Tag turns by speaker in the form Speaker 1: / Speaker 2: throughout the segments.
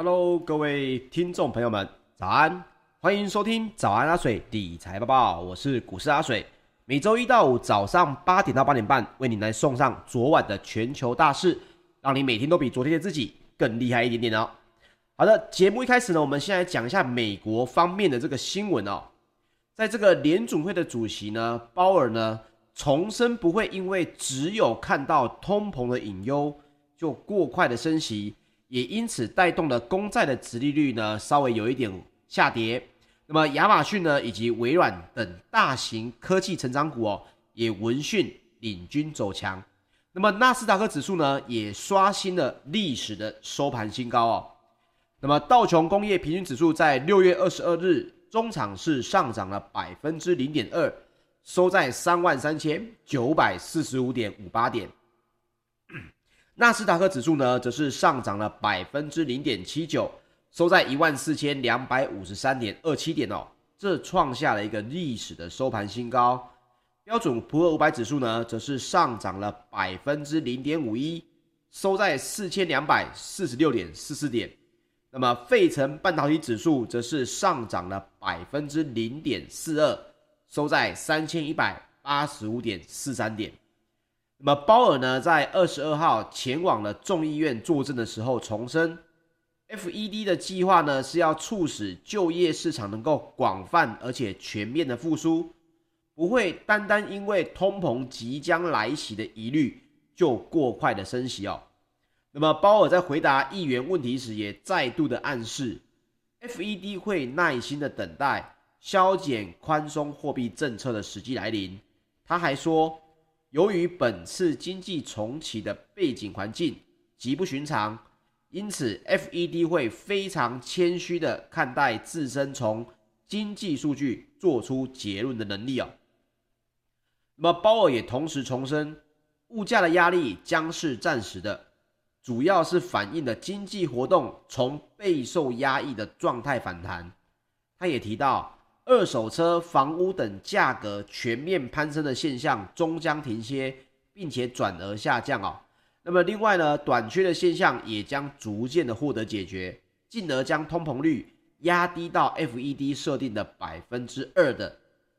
Speaker 1: Hello，各位听众朋友们，早安！欢迎收听早安阿水理财报报，我是股市阿水。每周一到五早上八点到八点半，为你来送上昨晚的全球大事，让你每天都比昨天的自己更厉害一点点哦。好的，节目一开始呢，我们先来讲一下美国方面的这个新闻哦。在这个联准会的主席呢，鲍尔呢，重申不会因为只有看到通膨的隐忧，就过快的升息，也因此带动了公债的殖利率呢，稍微有一点下跌。那么亚马逊呢，以及微软等大型科技成长股哦，也闻讯领军走强。那么纳斯达克指数呢，也刷新了历史的收盘新高哦。那么道琼工业平均指数在六月二十二日中场是上涨了百分之零点二，收在三万三千九百四十五点五八点。纳斯达克指数呢，则是上涨了百分之零点七九。收在一万四千两百五十三点二七点哦，这创下了一个历史的收盘新高。标准普尔五百指数呢，则是上涨了百分之零点五一，收在四千两百四十六点四四点。那么费城半导体指数则是上涨了百分之零点四二，收在三千一百八十五点四三点。那么鲍尔呢，在二十二号前往了众议院作证的时候重申。FED 的计划呢，是要促使就业市场能够广泛而且全面的复苏，不会单单因为通膨即将来袭的疑虑就过快的升息哦。那么鲍尔在回答议员问题时，也再度的暗示，FED 会耐心的等待削减宽松货币政策的时机来临。他还说，由于本次经济重启的背景环境极不寻常。因此，FED 会非常谦虚地看待自身从经济数据做出结论的能力哦。那么，鲍尔也同时重申，物价的压力将是暂时的，主要是反映了经济活动从备受压抑的状态反弹。他也提到，二手车、房屋等价格全面攀升的现象终将停歇，并且转而下降哦。那么另外呢，短缺的现象也将逐渐的获得解决，进而将通膨率压低到 FED 设定的百分之二的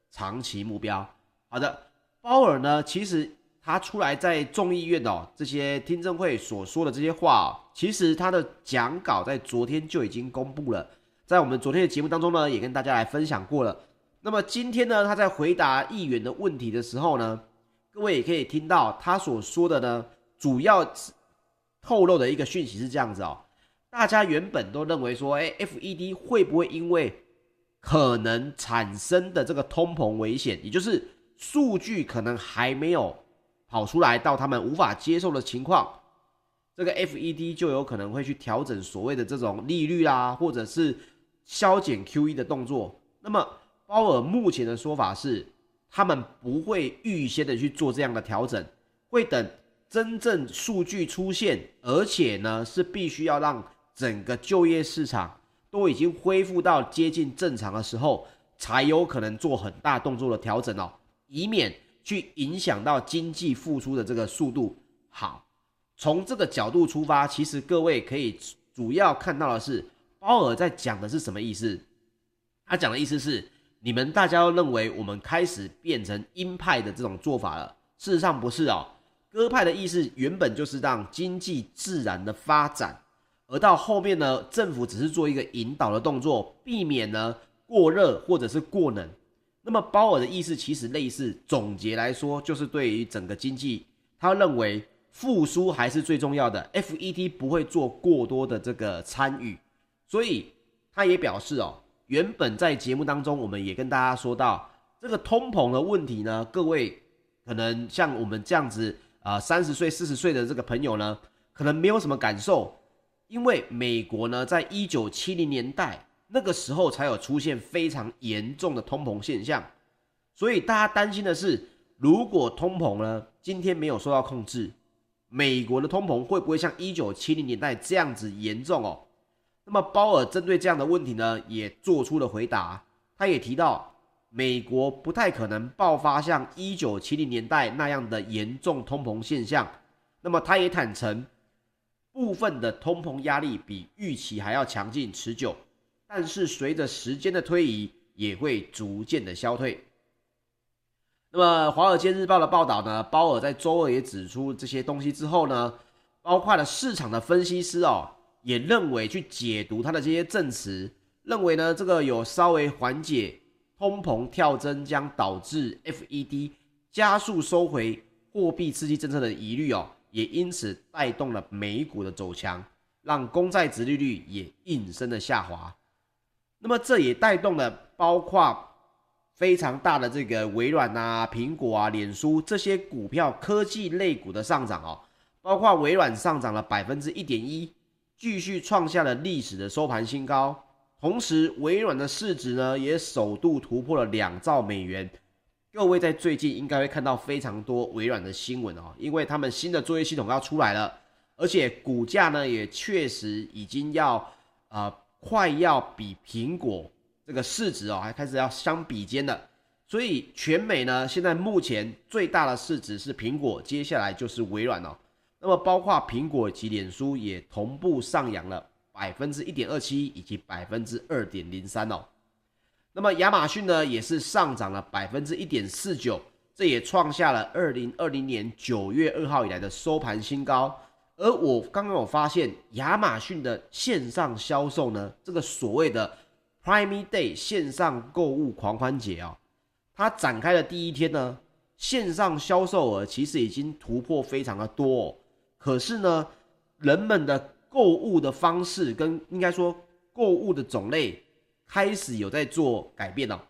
Speaker 1: 长期目标。好的，鲍尔呢，其实他出来在众议院哦这些听证会所说的这些话哦，其实他的讲稿在昨天就已经公布了，在我们昨天的节目当中呢，也跟大家来分享过了。那么今天呢，他在回答议员的问题的时候呢，各位也可以听到他所说的呢。主要透露的一个讯息是这样子哦，大家原本都认为说，哎，FED 会不会因为可能产生的这个通膨危险，也就是数据可能还没有跑出来到他们无法接受的情况，这个 FED 就有可能会去调整所谓的这种利率啦，或者是削减 QE 的动作。那么鲍尔目前的说法是，他们不会预先的去做这样的调整，会等。真正数据出现，而且呢是必须要让整个就业市场都已经恢复到接近正常的时候，才有可能做很大动作的调整哦，以免去影响到经济复苏的这个速度。好，从这个角度出发，其实各位可以主要看到的是，鲍尔在讲的是什么意思？他讲的意思是，你们大家都认为我们开始变成鹰派的这种做法了，事实上不是哦。鸽派的意思原本就是让经济自然的发展，而到后面呢，政府只是做一个引导的动作，避免呢过热或者是过冷。那么鲍尔的意思其实类似，总结来说就是对于整个经济，他认为复苏还是最重要的，FED 不会做过多的这个参与，所以他也表示哦，原本在节目当中我们也跟大家说到这个通膨的问题呢，各位可能像我们这样子。啊，三十岁、四十岁的这个朋友呢，可能没有什么感受，因为美国呢，在一九七零年代那个时候才有出现非常严重的通膨现象，所以大家担心的是，如果通膨呢今天没有受到控制，美国的通膨会不会像一九七零年代这样子严重哦？那么鲍尔针对这样的问题呢，也做出了回答，他也提到。美国不太可能爆发像一九七零年代那样的严重通膨现象。那么，他也坦承，部分的通膨压力比预期还要强劲持久，但是随着时间的推移，也会逐渐的消退。那么《华尔街日报》的报道呢，鲍尔在周二也指出这些东西之后呢，包括了市场的分析师哦，也认为去解读他的这些证词，认为呢这个有稍微缓解通膨跳增将导致 FED 加速收回货币刺激政策的疑虑哦，也因此带动了美股的走强，让公债殖利率也应声的下滑。那么这也带动了包括。非常大的这个微软啊、苹果啊、脸书这些股票科技类股的上涨哦，包括微软上涨了百分之一点一，继续创下了历史的收盘新高。同时，微软的市值呢也首度突破了两兆美元。各位在最近应该会看到非常多微软的新闻哦，因为他们新的作业系统要出来了，而且股价呢也确实已经要啊、呃、快要比苹果。这个市值哦，还开始要相比肩了，所以全美呢，现在目前最大的市值是苹果，接下来就是微软哦。那么包括苹果及脸书也同步上扬了百分之一点二七以及百分之二点零三哦。那么亚马逊呢，也是上涨了百分之一点四九，这也创下了二零二零年九月二号以来的收盘新高。而我刚刚有发现，亚马逊的线上销售呢，这个所谓的。Prime Day 线上购物狂欢节啊，它展开的第一天呢，线上销售额其实已经突破非常的多哦。可是呢，人们的购物的方式跟应该说购物的种类开始有在做改变了。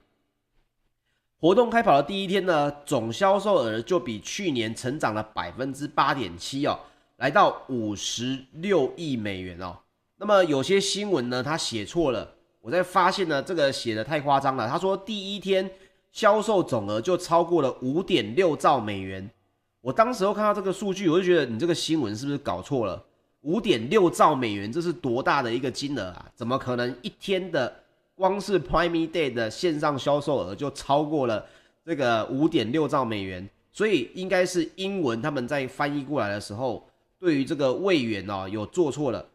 Speaker 1: 活动开跑的第一天呢，总销售额就比去年成长了百分之八点七哦，来到五十六亿美元哦。那么有些新闻呢，他写错了。我在发现呢，这个写的太夸张了。他说第一天销售总额就超过了五点六兆美元。我当时候看到这个数据，我就觉得你这个新闻是不是搞错了？五点六兆美元，这是多大的一个金额啊？怎么可能一天的光是 Prime Day 的线上销售额就超过了这个五点六兆美元？所以应该是英文他们在翻译过来的时候，对于这个位元哦有做错了，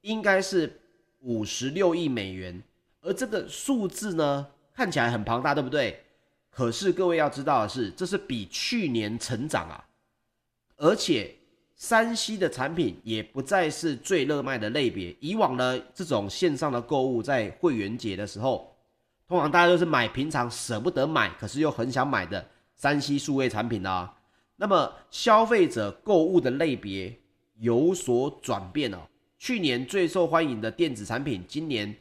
Speaker 1: 应该是五十六亿美元。而这个数字呢，看起来很庞大，对不对？可是各位要知道的是，这是比去年成长啊，而且山西的产品也不再是最热卖的类别。以往呢，这种线上的购物在会员节的时候，通常大家都是买平常舍不得买，可是又很想买的山西数位产品啊。那么消费者购物的类别有所转变哦。去年最受欢迎的电子产品，今年。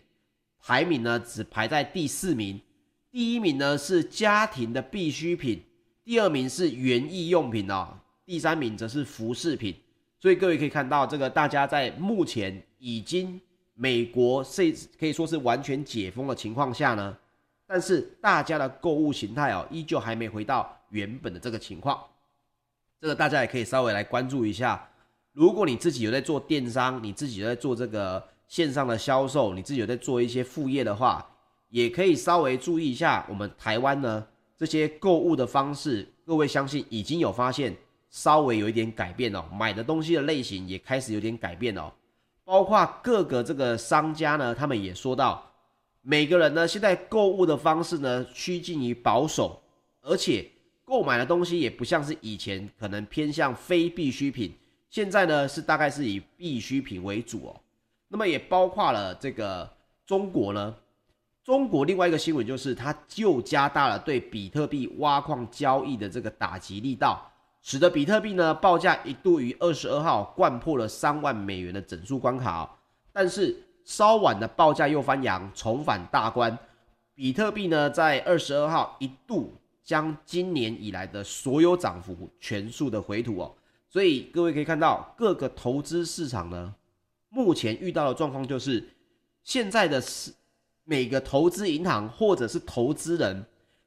Speaker 1: 排名呢，只排在第四名，第一名呢是家庭的必需品，第二名是园艺用品哦，第三名则是服饰品。所以各位可以看到，这个大家在目前已经美国是可以说是完全解封的情况下呢，但是大家的购物形态哦，依旧还没回到原本的这个情况。这个大家也可以稍微来关注一下。如果你自己有在做电商，你自己有在做这个。线上的销售，你自己有在做一些副业的话，也可以稍微注意一下我们台湾呢这些购物的方式。各位相信已经有发现稍微有一点改变哦，买的东西的类型也开始有点改变哦。包括各个这个商家呢，他们也说到，每个人呢现在购物的方式呢趋近于保守，而且购买的东西也不像是以前可能偏向非必需品，现在呢是大概是以必需品为主哦。那么也包括了这个中国呢，中国另外一个新闻就是，它就加大了对比特币挖矿交易的这个打击力道，使得比特币呢报价一度于二十二号掼破了三万美元的整数关卡，但是稍晚的报价又翻扬，重返大关，比特币呢在二十二号一度将今年以来的所有涨幅全数的回吐哦，所以各位可以看到各个投资市场呢。目前遇到的状况就是，现在的是每个投资银行或者是投资人，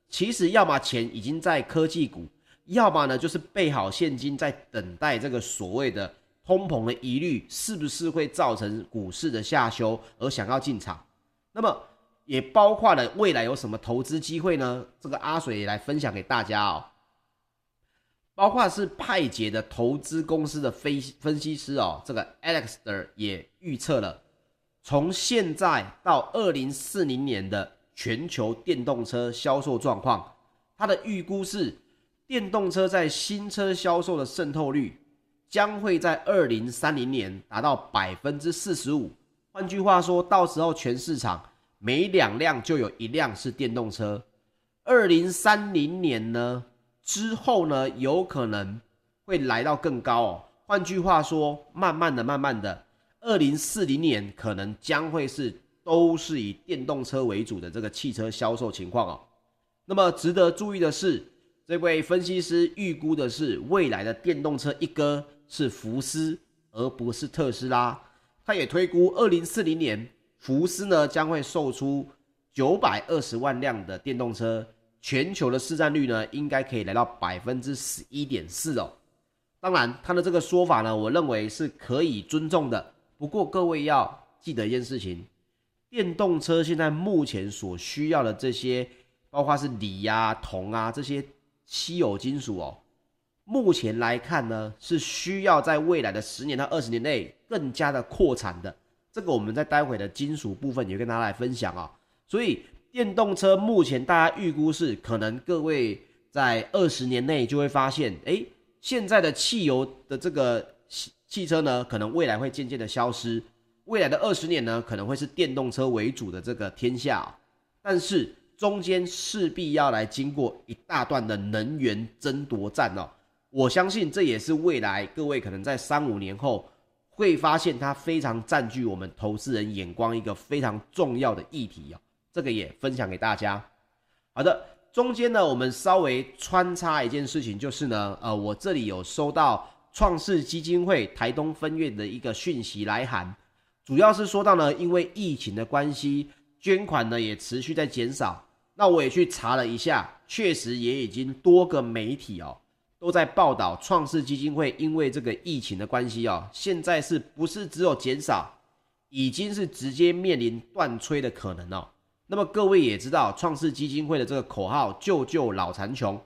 Speaker 1: 其实要么钱已经在科技股，要么呢就是备好现金，在等待这个所谓的通膨的疑虑是不是会造成股市的下修而想要进场。那么也包括了未来有什么投资机会呢？这个阿水也来分享给大家哦。包括是派杰的投资公司的分分析师哦，这个 Alex 也预测了，从现在到二零四零年的全球电动车销售状况，他的预估是电动车在新车销售的渗透率将会在二零三零年达到百分之四十五。换句话说，到时候全市场每两辆就有一辆是电动车。二零三零年呢？之后呢，有可能会来到更高哦。换句话说，慢慢的、慢慢的，二零四零年可能将会是都是以电动车为主的这个汽车销售情况哦。那么值得注意的是，这位分析师预估的是未来的电动车一哥是福斯，而不是特斯拉。他也推估二零四零年福斯呢将会售出九百二十万辆的电动车。全球的市占率呢，应该可以来到百分之十一点四哦。当然，他的这个说法呢，我认为是可以尊重的。不过，各位要记得一件事情：电动车现在目前所需要的这些，包括是锂呀、铜啊这些稀有金属哦，目前来看呢，是需要在未来的十年到二十年内更加的扩产的。这个我们在待会的金属部分也跟大家来分享啊。所以。电动车目前大家预估是可能各位在二十年内就会发现，诶，现在的汽油的这个汽汽车呢，可能未来会渐渐的消失，未来的二十年呢，可能会是电动车为主的这个天下，但是中间势必要来经过一大段的能源争夺战哦，我相信这也是未来各位可能在三五年后会发现它非常占据我们投资人眼光一个非常重要的议题哦。这个也分享给大家。好的，中间呢，我们稍微穿插一件事情，就是呢，呃，我这里有收到创世基金会台东分院的一个讯息来函，主要是说到呢，因为疫情的关系，捐款呢也持续在减少。那我也去查了一下，确实也已经多个媒体哦都在报道创世基金会因为这个疫情的关系哦，现在是不是只有减少，已经是直接面临断炊的可能哦。那么各位也知道，创世基金会的这个口号“救救老残穷”，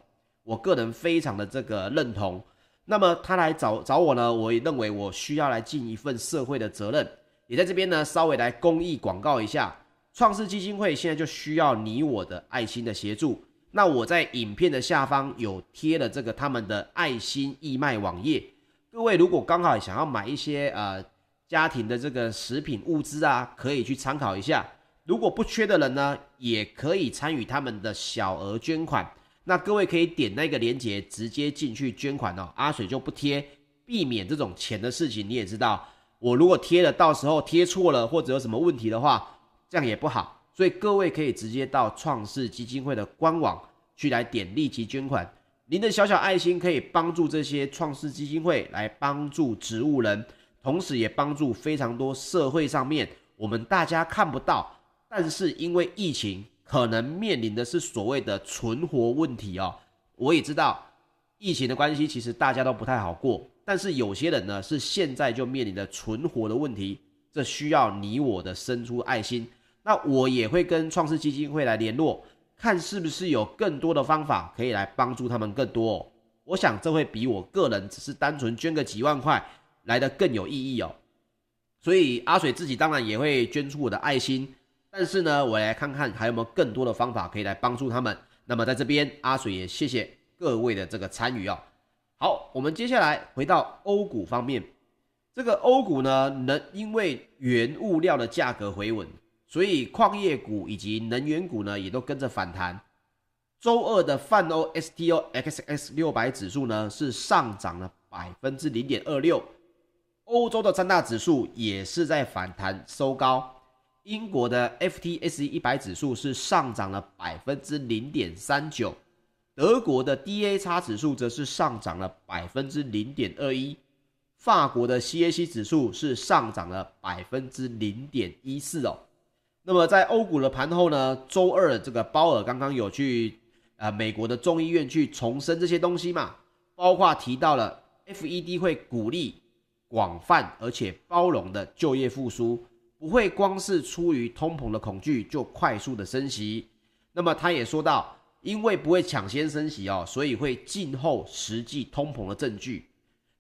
Speaker 1: 我个人非常的这个认同。那么他来找找我呢，我也认为我需要来尽一份社会的责任，也在这边呢稍微来公益广告一下。创世基金会现在就需要你我的爱心的协助。那我在影片的下方有贴了这个他们的爱心义卖网页，各位如果刚好想要买一些呃家庭的这个食品物资啊，可以去参考一下。如果不缺的人呢，也可以参与他们的小额捐款。那各位可以点那个链接，直接进去捐款哦。阿水就不贴，避免这种钱的事情。你也知道，我如果贴了，到时候贴错了或者有什么问题的话，这样也不好。所以各位可以直接到创世基金会的官网去来点立即捐款。您的小小爱心可以帮助这些创世基金会来帮助植物人，同时也帮助非常多社会上面我们大家看不到。但是因为疫情，可能面临的是所谓的存活问题哦。我也知道疫情的关系，其实大家都不太好过。但是有些人呢，是现在就面临着存活的问题，这需要你我的伸出爱心。那我也会跟创世基金会来联络，看是不是有更多的方法可以来帮助他们更多。我想这会比我个人只是单纯捐个几万块来的更有意义哦。所以阿水自己当然也会捐出我的爱心。但是呢，我来看看还有没有更多的方法可以来帮助他们。那么在这边，阿水也谢谢各位的这个参与哦。好，我们接下来回到欧股方面，这个欧股呢，能因为原物料的价格回稳，所以矿业股以及能源股呢也都跟着反弹。周二的泛欧 STOXX 六百指数呢是上涨了百分之零点二六，欧洲的三大指数也是在反弹收高。英国的 FTSE 一百指数是上涨了百分之零点三九，德国的 DAX 指数则是上涨了百分之零点二一，法国的 CAC 指数是上涨了百分之零点一四哦。那么在欧股的盘后呢，周二这个鲍尔刚刚有去呃美国的众议院去重申这些东西嘛，包括提到了 FED 会鼓励广泛而且包容的就业复苏。不会光是出于通膨的恐惧就快速的升息，那么他也说到，因为不会抢先升息哦，所以会静候实际通膨的证据。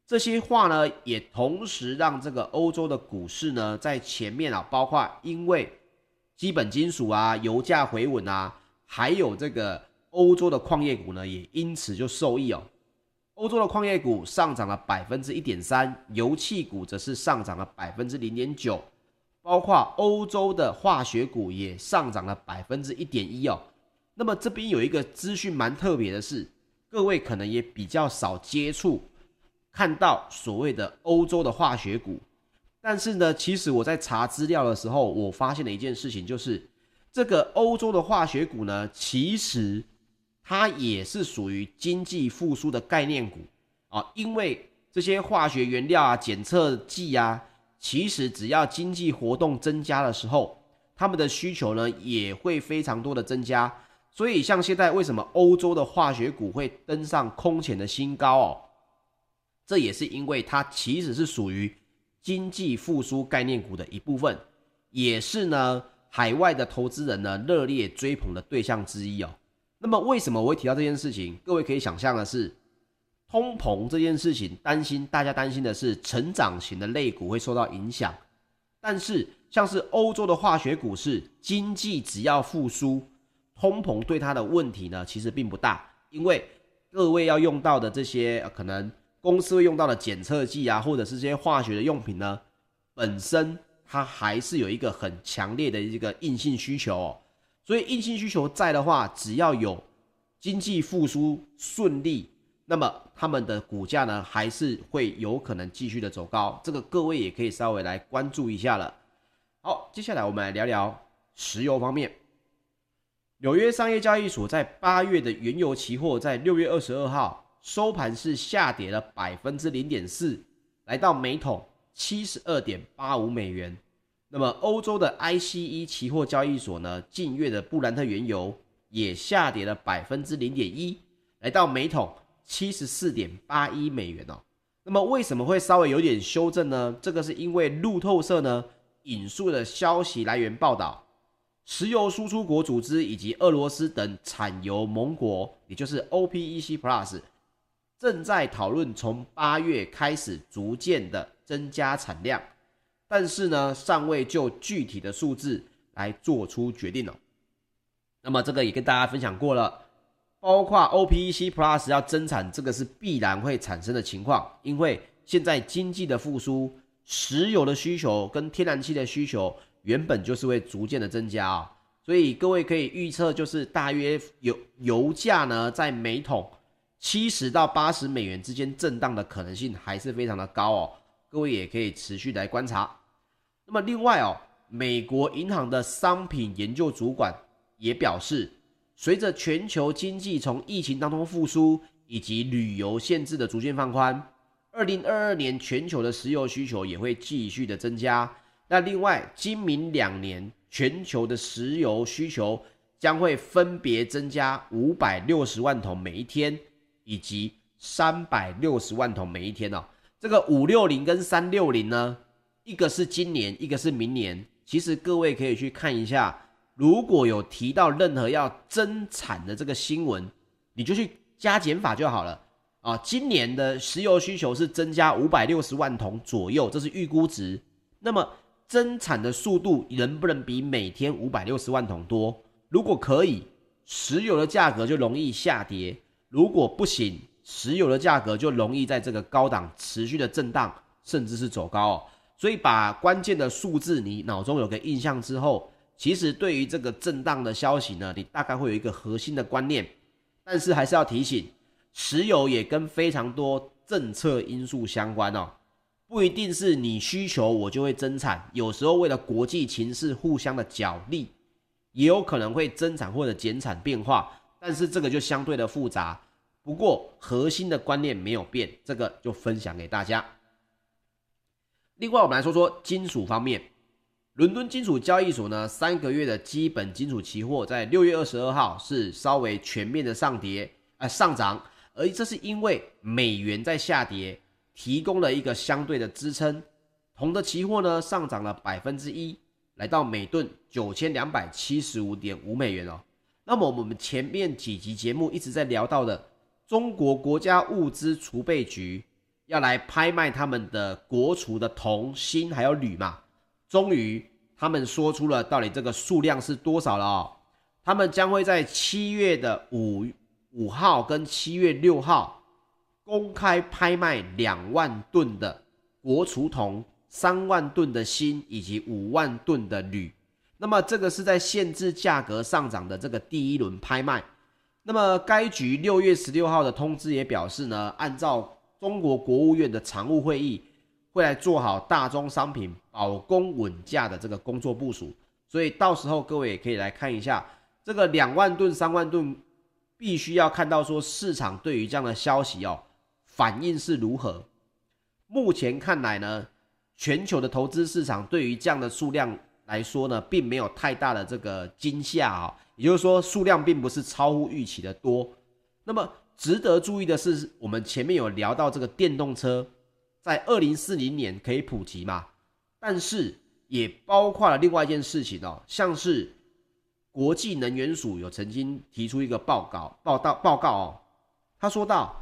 Speaker 1: 这些话呢，也同时让这个欧洲的股市呢，在前面啊，包括因为基本金属啊、油价回稳啊，还有这个欧洲的矿业股呢，也因此就受益哦。欧洲的矿业股上涨了百分之一点三，油气股则是上涨了百分之零点九，包括欧洲的化学股也上涨了百分之一点一哦。那么这边有一个资讯蛮特别的是，各位可能也比较少接触，看到所谓的欧洲的化学股，但是呢，其实我在查资料的时候，我发现了一件事情，就是这个欧洲的化学股呢，其实它也是属于经济复苏的概念股啊，因为这些化学原料啊、检测剂啊，其实只要经济活动增加的时候，他们的需求呢也会非常多的增加。所以，像现在为什么欧洲的化学股会登上空前的新高哦？这也是因为它其实是属于经济复苏概念股的一部分，也是呢海外的投资人呢热烈追捧的对象之一哦。那么，为什么我会提到这件事情？各位可以想象的是，通膨这件事情，担心大家担心的是成长型的类股会受到影响，但是像是欧洲的化学股市，经济只要复苏。通膨对它的问题呢，其实并不大，因为各位要用到的这些、呃、可能公司会用到的检测剂啊，或者是这些化学的用品呢，本身它还是有一个很强烈的一个硬性需求哦。所以硬性需求在的话，只要有经济复苏顺利，那么他们的股价呢，还是会有可能继续的走高。这个各位也可以稍微来关注一下了。好，接下来我们来聊聊石油方面。纽约商业交易所在八月的原油期货在六月二十二号收盘是下跌了百分之零点四，来到每桶七十二点八五美元。那么欧洲的 ICE 期货交易所呢，近月的布兰特原油也下跌了百分之零点一，来到每桶七十四点八一美元哦。那么为什么会稍微有点修正呢？这个是因为路透社呢引述的消息来源报道。石油输出国组织以及俄罗斯等产油盟国，也就是 OPEC Plus，正在讨论从八月开始逐渐的增加产量，但是呢，尚未就具体的数字来做出决定哦。那么这个也跟大家分享过了，包括 OPEC Plus 要增产，这个是必然会产生的情况，因为现在经济的复苏，石油的需求跟天然气的需求。原本就是会逐渐的增加啊，所以各位可以预测，就是大约油油价呢，在每桶七十到八十美元之间震荡的可能性还是非常的高哦。各位也可以持续来观察。那么另外哦，美国银行的商品研究主管也表示，随着全球经济从疫情当中复苏，以及旅游限制的逐渐放宽，二零二二年全球的石油需求也会继续的增加。那另外，今明两年全球的石油需求将会分别增加五百六十万桶每一天，以及三百六十万桶每一天哦。这个五六零跟三六零呢，一个是今年，一个是明年。其实各位可以去看一下，如果有提到任何要增产的这个新闻，你就去加减法就好了啊。今年的石油需求是增加五百六十万桶左右，这是预估值。那么增产的速度能不能比每天五百六十万桶多？如果可以，石油的价格就容易下跌；如果不行，石油的价格就容易在这个高档持续的震荡，甚至是走高哦。所以把关键的数字你脑中有个印象之后，其实对于这个震荡的消息呢，你大概会有一个核心的观念。但是还是要提醒，石油也跟非常多政策因素相关哦。不一定是你需求我就会增产，有时候为了国际情势互相的角力，也有可能会增产或者减产变化，但是这个就相对的复杂。不过核心的观念没有变，这个就分享给大家。另外，我们来说说金属方面，伦敦金属交易所呢，三个月的基本金属期货在六月二十二号是稍微全面的上跌，啊、呃、上涨，而这是因为美元在下跌。提供了一个相对的支撑，铜的期货呢上涨了百分之一，来到每吨九千两百七十五点五美元哦。那么我们前面几集节目一直在聊到的，中国国家物资储备局要来拍卖他们的国储的铜、锌还有铝嘛，终于他们说出了到底这个数量是多少了哦。他们将会在七月的五五号跟七月六号公开拍卖两万吨的国储铜、三万吨的锌以及五万吨的铝。那么这个是在限制价格上涨的这个第一轮拍卖。那么该局六月十六号的通知也表示呢，按照中国国务院的常务会议，会来做好大宗商品保供稳价的这个工作部署。所以到时候各位也可以来看一下这个两万吨、三万吨，必须要看到说市场对于这样的消息哦反应是如何。目前看来呢，全球的投资市场对于这样的数量。来说呢，并没有太大的这个惊吓啊，也就是说数量并不是超乎预期的多。那么值得注意的是，我们前面有聊到这个电动车在二零四零年可以普及嘛，但是也包括了另外一件事情哦，像是国际能源署有曾经提出一个报告报道报告哦，他说到，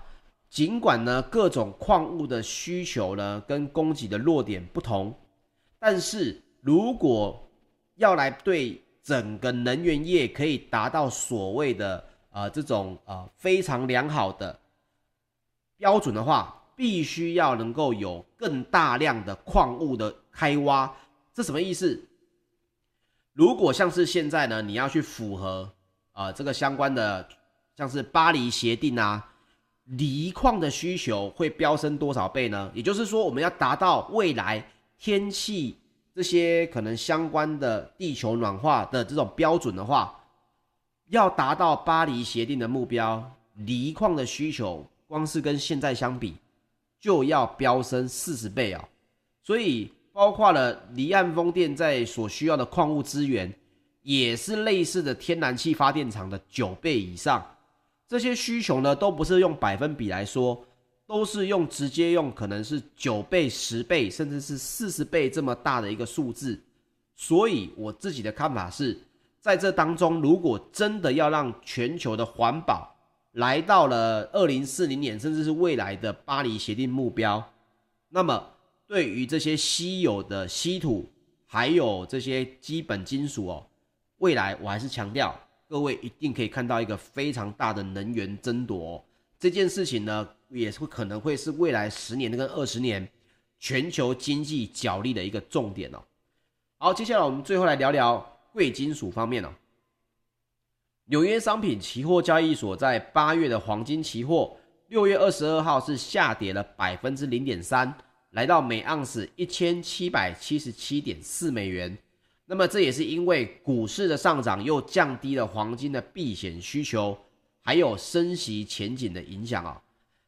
Speaker 1: 尽管呢各种矿物的需求呢跟供给的弱点不同，但是如果要来对整个能源业可以达到所谓的呃这种呃非常良好的标准的话，必须要能够有更大量的矿物的开挖。这什么意思？如果像是现在呢，你要去符合呃这个相关的，像是巴黎协定啊，锂矿的需求会飙升多少倍呢？也就是说，我们要达到未来天气。这些可能相关的地球暖化的这种标准的话，要达到巴黎协定的目标，锂矿的需求光是跟现在相比，就要飙升四十倍啊！所以包括了离岸风电在所需要的矿物资源，也是类似的天然气发电厂的九倍以上。这些需求呢，都不是用百分比来说。都是用直接用，可能是九倍、十倍，甚至是四十倍这么大的一个数字。所以我自己的看法是，在这当中，如果真的要让全球的环保来到了二零四零年，甚至是未来的巴黎协定目标，那么对于这些稀有的稀土，还有这些基本金属哦，未来我还是强调，各位一定可以看到一个非常大的能源争夺。这件事情呢，也是可能会是未来十年跟二十年全球经济角力的一个重点哦。好，接下来我们最后来聊聊贵金属方面哦。纽约商品期货交易所，在八月的黄金期货，六月二十二号是下跌了百分之零点三，来到每盎司一千七百七十七点四美元。那么这也是因为股市的上涨，又降低了黄金的避险需求。还有升息前景的影响啊。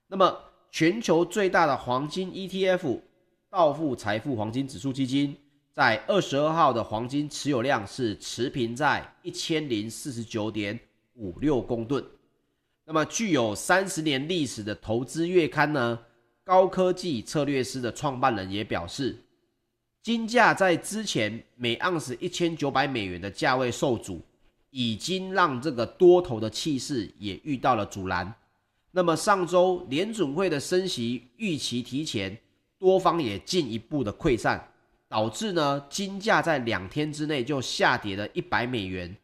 Speaker 1: 那么，全球最大的黄金 ETF 道富财富黄金指数基金，在二十二号的黄金持有量是持平在一千零四十九点五六公吨。那么，具有三十年历史的投资月刊呢，高科技策略师的创办人也表示，金价在之前每盎司一千九百美元的价位受阻。已经让这个多头的气势也遇到了阻拦。那么上周联准会的升息预期提前，多方也进一步的溃散，导致呢金价在两天之内就下跌了一百美元。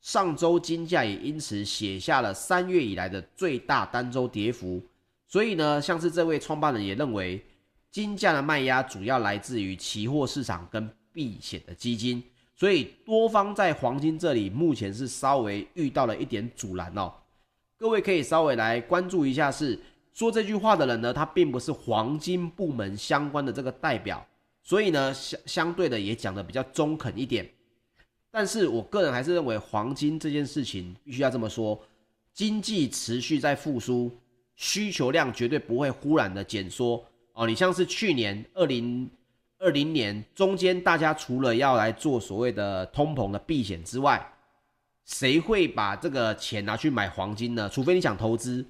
Speaker 1: 上周金价也因此写下了三月以来的最大单周跌幅。所以呢，像是这位创办人也认为，金价的卖压主要来自于期货市场跟避险的基金。所以多方在黄金这里目前是稍微遇到了一点阻拦哦，各位可以稍微来关注一下，是说这句话的人呢，他并不是黄金部门相关的这个代表，所以呢相相对的也讲得比较中肯一点。但是我个人还是认为黄金这件事情必须要这么说，经济持续在复苏，需求量绝对不会忽然的减缩哦。你像是去年二零。二零年中间，大家除了要来做所谓的通膨的避险之外，谁会把这个钱拿去买黄金呢？除非你想投资，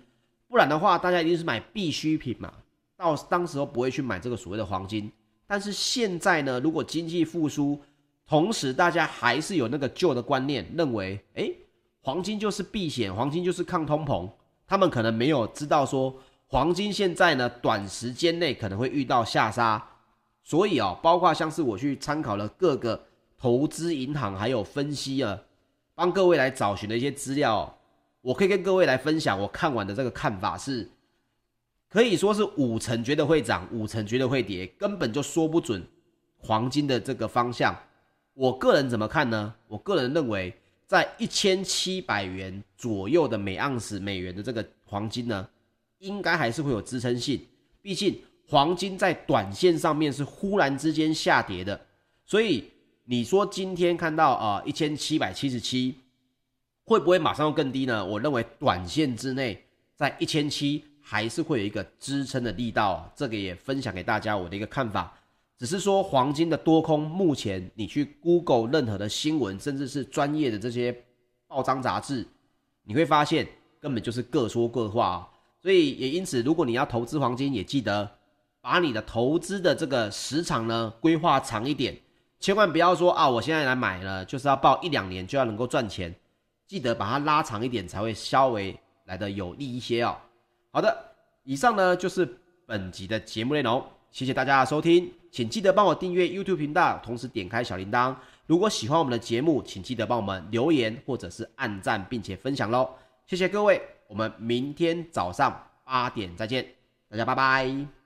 Speaker 1: 不然的话，大家一定是买必需品嘛。到当时候不会去买这个所谓的黄金。但是现在呢，如果经济复苏，同时大家还是有那个旧的观念，认为，诶，黄金就是避险，黄金就是抗通膨，他们可能没有知道说黄金现在呢短时间内可能会遇到下杀，所以哦，包括像是我去参考了各个投资银行还有分析啊，帮各位来找寻的一些资料，我可以跟各位来分享我看完的这个看法是。可以说是五成觉得会涨，五成觉得会跌，根本就说不准黄金的这个方向。我个人怎么看呢？我个人认为，在一千七百元左右的每盎司美元的这个黄金呢，应该还是会有支撑性。毕竟黄金在短线上面是忽然之间下跌的，所以你说今天看到啊一千七百七十七，会不会马上又更低呢？我认为短线之内在一千七。还是会有一个支撑的力道啊，这个也分享给大家我的一个看法。只是说黄金的多空，目前你去 Google 任何的新闻，甚至是专业的这些报章杂志，你会发现根本就是各说各话啊。所以也因此，如果你要投资黄金，也记得把你的投资的这个时长呢规划长一点，千万不要说啊，我现在来买了就是要抱一两年就要能够赚钱，记得把它拉长一点，才会稍微来得有利一些哦。好的，以上呢就是本集的节目内容，谢谢大家的收听，请记得帮我订阅 YouTube 频道，同时点开小铃铛。如果喜欢我们的节目，请记得帮我们留言或者是按赞，并且分享喽，谢谢各位，我们明天早上八点再见，大家拜拜。